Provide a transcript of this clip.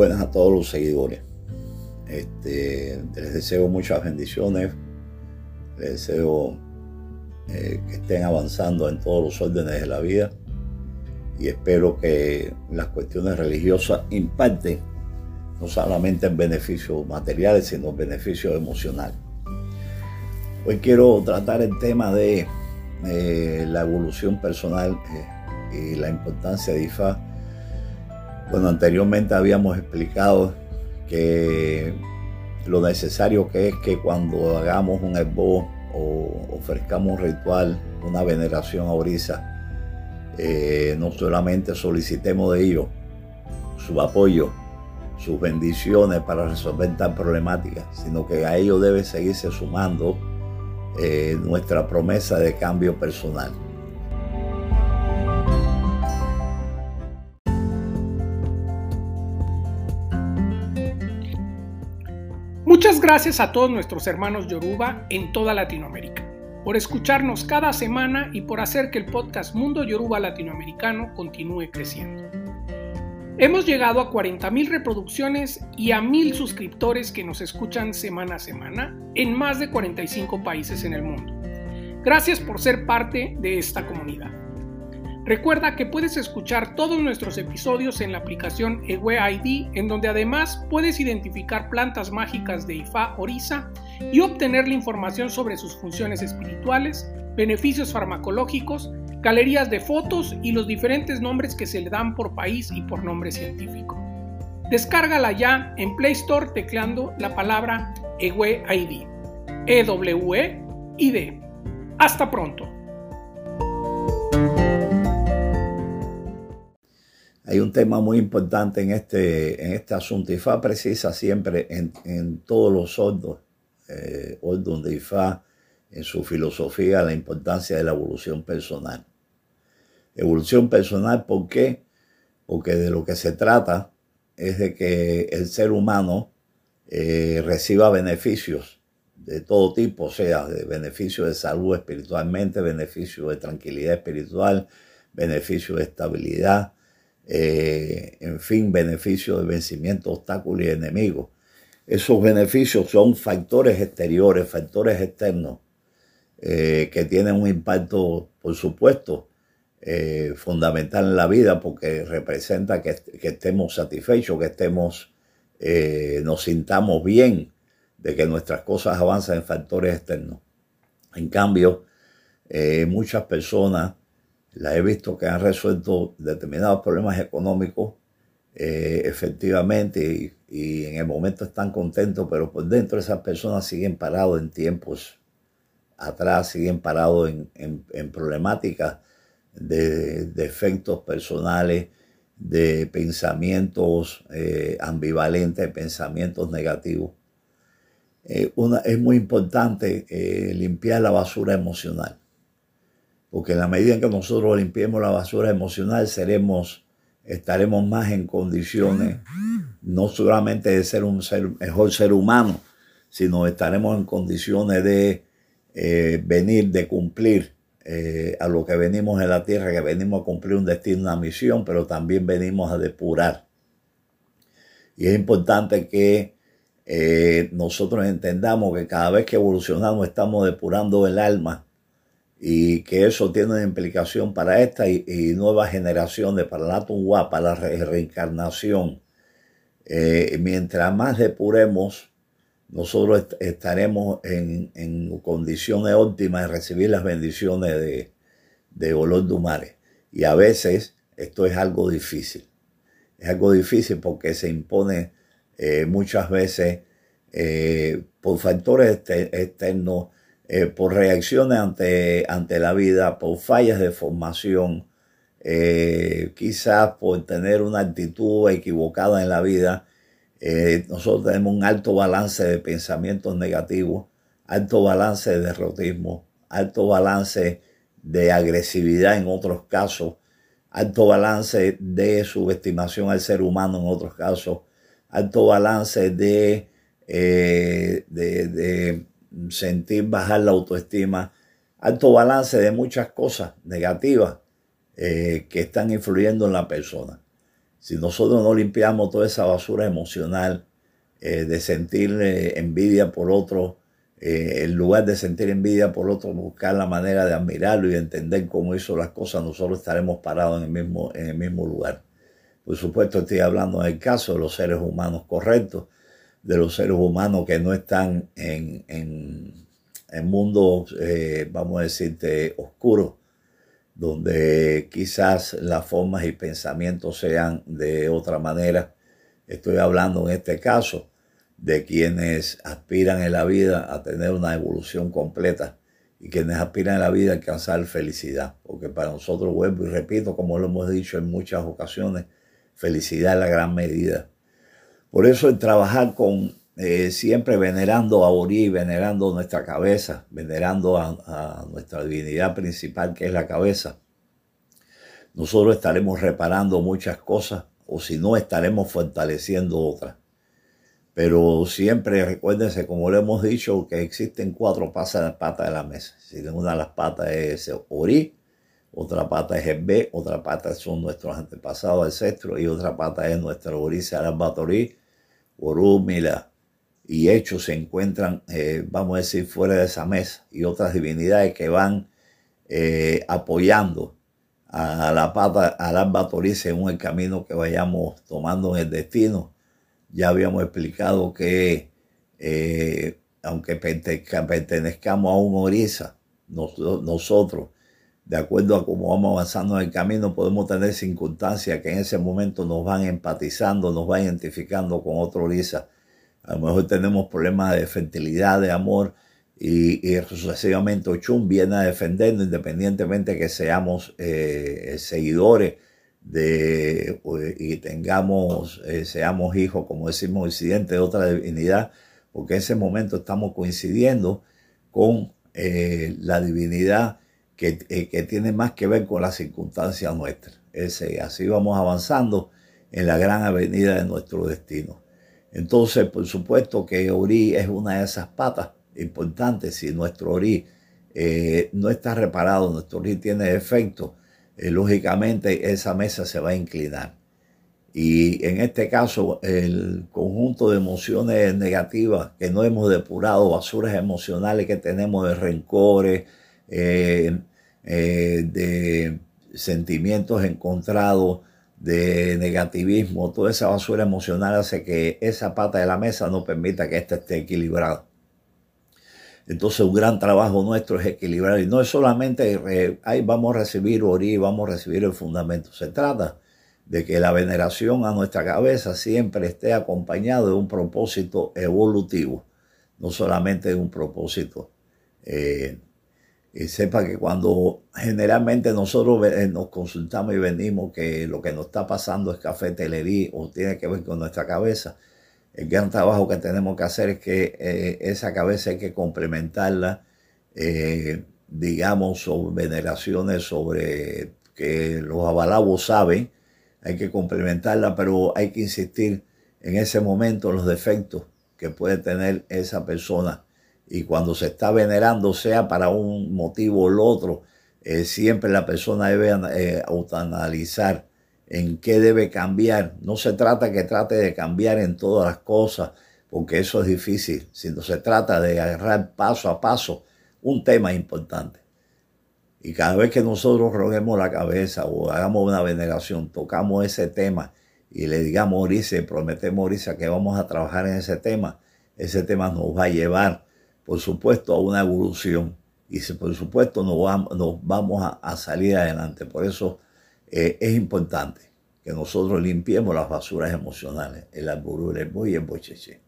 buenas a todos los seguidores. Este, les deseo muchas bendiciones. Les deseo eh, que estén avanzando en todos los órdenes de la vida. Y espero que las cuestiones religiosas impacten no solamente en beneficios materiales, sino en beneficios emocionales. Hoy quiero tratar el tema de eh, la evolución personal eh, y la importancia de IFA bueno, anteriormente habíamos explicado que lo necesario que es que cuando hagamos un esbo o ofrezcamos un ritual, una veneración a Orisa, eh, no solamente solicitemos de ellos su apoyo, sus bendiciones para resolver tal problemática, sino que a ellos debe seguirse sumando eh, nuestra promesa de cambio personal. Muchas gracias a todos nuestros hermanos Yoruba en toda Latinoamérica por escucharnos cada semana y por hacer que el podcast Mundo Yoruba Latinoamericano continúe creciendo. Hemos llegado a 40.000 reproducciones y a 1.000 suscriptores que nos escuchan semana a semana en más de 45 países en el mundo. Gracias por ser parte de esta comunidad. Recuerda que puedes escuchar todos nuestros episodios en la aplicación Ewe ID, en donde además puedes identificar plantas mágicas de Ifá Orisa y obtener la información sobre sus funciones espirituales, beneficios farmacológicos, galerías de fotos y los diferentes nombres que se le dan por país y por nombre científico. Descárgala ya en Play Store tecleando la palabra Ewe ID. E-W-E-I-D. Hasta pronto. Hay un tema muy importante en este, en este asunto. IFA precisa siempre en, todos los sordos, eh, de IFA, en su filosofía, la importancia de la evolución personal. Evolución personal, ¿por qué? Porque de lo que se trata es de que el ser humano eh, reciba beneficios de todo tipo, o sea, de beneficios de salud espiritualmente, beneficios de tranquilidad espiritual, beneficios de estabilidad, eh, en fin, beneficios de vencimiento, obstáculos y enemigos. Esos beneficios son factores exteriores, factores externos, eh, que tienen un impacto, por supuesto, eh, fundamental en la vida porque representa que, estemos satisfechos, que estemos, nos sintamos bien de que nuestras cosas avanzan en factores externos. En cambio, muchas personas la he visto que han resuelto determinados problemas económicos eh, efectivamente y, en el momento están contentos, pero por dentro esas personas siguen parados en tiempos atrás, siguen parados en, problemáticas de, defectos personales, de pensamientos eh, ambivalentes, pensamientos negativos. Eh, es muy importante limpiar la basura emocional porque en la medida en que nosotros limpiemos la basura emocional, seremos, estaremos más en condiciones no solamente de ser un mejor ser humano, sino estaremos en condiciones de eh, venir, de cumplir eh, a lo que venimos en la tierra, que venimos a cumplir un destino, una misión, pero también venimos a depurar. Y es importante que eh, nosotros entendamos que cada vez que evolucionamos estamos depurando el alma y que eso tiene una implicación para esta y, nuevas generaciones, para la tumba, para la reencarnación. Eh, mientras más depuremos, nosotros estaremos en, condiciones óptimas de recibir las bendiciones de, de olor de mares. Y a veces esto es algo difícil. Es algo difícil porque se impone eh, muchas veces eh, por factores externos eh, por reacciones ante, ante la vida, por fallas de formación, eh, quizás por tener una actitud equivocada en la vida. Eh, nosotros tenemos un alto balance de pensamientos negativos, alto balance de derrotismo, alto balance de agresividad en otros casos, alto balance de subestimación al ser humano en otros casos, alto balance de, de sentir bajar la autoestima, alto balance de muchas cosas negativas eh, que están influyendo en la persona. Si nosotros no limpiamos toda esa basura emocional eh, de sentir eh, envidia por otro, en lugar de sentir envidia por otro, buscar la manera de admirarlo y entender cómo hizo las cosas, nosotros estaremos parados en el mismo, en el mismo lugar. Por supuesto, estoy hablando en el caso de los seres humanos correctos, de los seres humanos que no están en, en, en mundos, vamos a decirte, oscuros, donde quizás las formas y pensamientos sean de otra manera. Estoy hablando en este caso de quienes aspiran en la vida a tener una evolución completa y quienes aspiran en la vida a alcanzar felicidad. Porque para nosotros, vuelvo y repito, como lo hemos dicho en muchas ocasiones, felicidad es la gran medida. Por eso el trabajar con eh, siempre venerando a Ori, venerando nuestra cabeza, venerando a, nuestra divinidad principal que es la cabeza, nosotros estaremos reparando muchas cosas o si no estaremos fortaleciendo otras. Pero siempre recuérdense, como lo hemos dicho, que existen cuatro patas de la mesa. Si una de las patas es Ori, otra pata es el B, otra pata son nuestros antepasados ancestros y otra pata es nuestra Ori Sarabatorí, Orúmila. Y Hechos se encuentran, eh, vamos a decir, fuera de esa mesa. Y otras divinidades que van eh, apoyando a la pata, al Alba según el camino que vayamos tomando en el destino. Ya habíamos explicado que eh, aunque pertenezcamos a un Orisa, nosotros, de acuerdo a cómo vamos avanzando en el camino, podemos tener circunstancias que en ese momento nos van empatizando, nos van identificando con otro Orisa. A lo mejor tenemos problemas de fertilidad, de amor, y, sucesivamente Ochun viene a defendernos independientemente que seamos eh, seguidores de, y tengamos, eh, seamos hijos, como decimos, incidentes de otra divinidad, porque en ese momento estamos coincidiendo con eh, la divinidad que, eh, que, tiene más que ver con las circunstancias nuestras. Ese, así vamos avanzando en la gran avenida de nuestro destino. Entonces, por supuesto que Ori es una de esas patas importantes. Si nuestro Ori no está reparado, nuestro Ori tiene defectos, eh, lógicamente esa mesa se va a inclinar. Y en este caso, el conjunto de emociones negativas que no hemos depurado, basuras emocionales que tenemos de rencores, eh, eh, de sentimientos encontrados, de negativismo, toda esa basura emocional hace que esa pata de la mesa no permita que ésta esté equilibrada. Entonces un gran trabajo nuestro es equilibrar y no es solamente eh, ahí vamos a recibir Ori, vamos a recibir el fundamento. Se trata de que la veneración a nuestra cabeza siempre esté acompañado de un propósito evolutivo, no solamente de un propósito. Eh, y sepa que cuando generalmente nosotros nos consultamos y venimos que lo que nos está pasando es cafetelería o tiene que ver con nuestra cabeza, el gran trabajo que tenemos que hacer es que eh, esa cabeza hay que complementarla, eh, digamos, sobre veneraciones, sobre que los abalabos saben, hay que complementarla, pero hay que insistir en ese momento en los defectos que puede tener esa persona. Y cuando se está venerando, sea para un motivo o el otro, eh, siempre la persona debe autoanalizar en qué debe cambiar. No se trata que trate de cambiar en todas las cosas, porque eso es difícil, sino se trata de agarrar paso a paso un tema importante. Y cada vez que nosotros roguemos la cabeza o hagamos una veneración, tocamos ese tema y le digamos a prometemos a que vamos a trabajar en ese tema, ese tema nos va a llevar, por supuesto, a una evolución. Y por supuesto nos vamos, nos vamos a, a salir adelante. Por eso eh, es importante que nosotros limpiemos las basuras emocionales, el alburú, el boy y el bocheche.